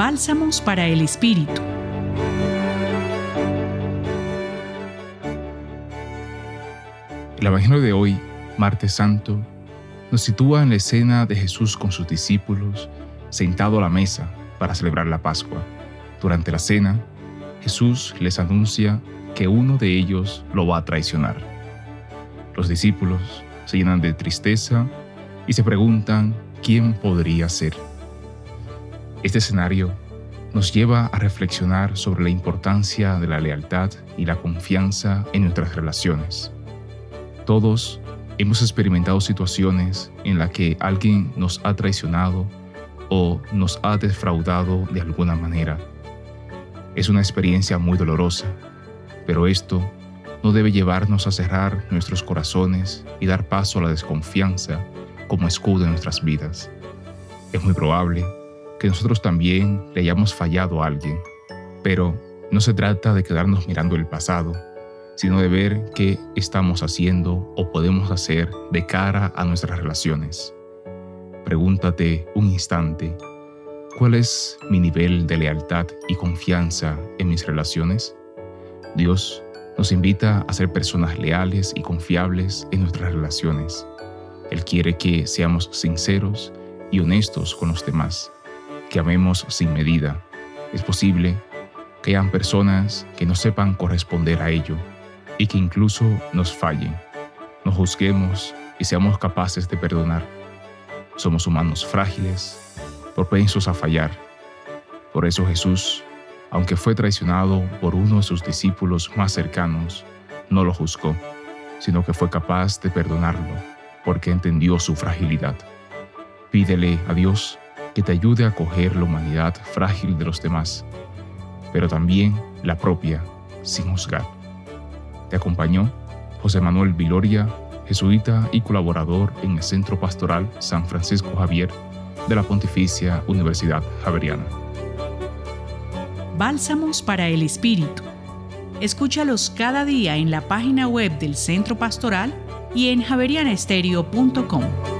Bálsamos para el Espíritu. El Evangelio de hoy, martes santo, nos sitúa en la escena de Jesús con sus discípulos sentado a la mesa para celebrar la Pascua. Durante la cena, Jesús les anuncia que uno de ellos lo va a traicionar. Los discípulos se llenan de tristeza y se preguntan quién podría ser. Este escenario nos lleva a reflexionar sobre la importancia de la lealtad y la confianza en nuestras relaciones. Todos hemos experimentado situaciones en las que alguien nos ha traicionado o nos ha defraudado de alguna manera. Es una experiencia muy dolorosa, pero esto no debe llevarnos a cerrar nuestros corazones y dar paso a la desconfianza como escudo en nuestras vidas. Es muy probable que nosotros también le hayamos fallado a alguien, pero no se trata de quedarnos mirando el pasado, sino de ver qué estamos haciendo o podemos hacer de cara a nuestras relaciones. Pregúntate un instante, ¿cuál es mi nivel de lealtad y confianza en mis relaciones? Dios nos invita a ser personas leales y confiables en nuestras relaciones. Él quiere que seamos sinceros y honestos con los demás, que amemos sin medida. Es posible que hayan personas que no sepan corresponder a ello y que incluso nos fallen. Nos juzguemos y seamos capaces de perdonar. Somos humanos frágiles, propensos a fallar. Por eso Jesús aunque fue traicionado por uno de sus discípulos más cercanos, no lo juzgó, sino que fue capaz de perdonarlo, porque entendió su fragilidad. Pídele a Dios que te ayude a acoger la humanidad frágil de los demás, pero también la propia, sin juzgar. Te acompañó José Manuel Viloria, jesuita y colaborador en el Centro Pastoral San Francisco Javier de la Pontificia Universidad Javeriana. Bálsamos para el Espíritu. Escúchalos cada día en la página web del Centro Pastoral y en javerianestereo.com.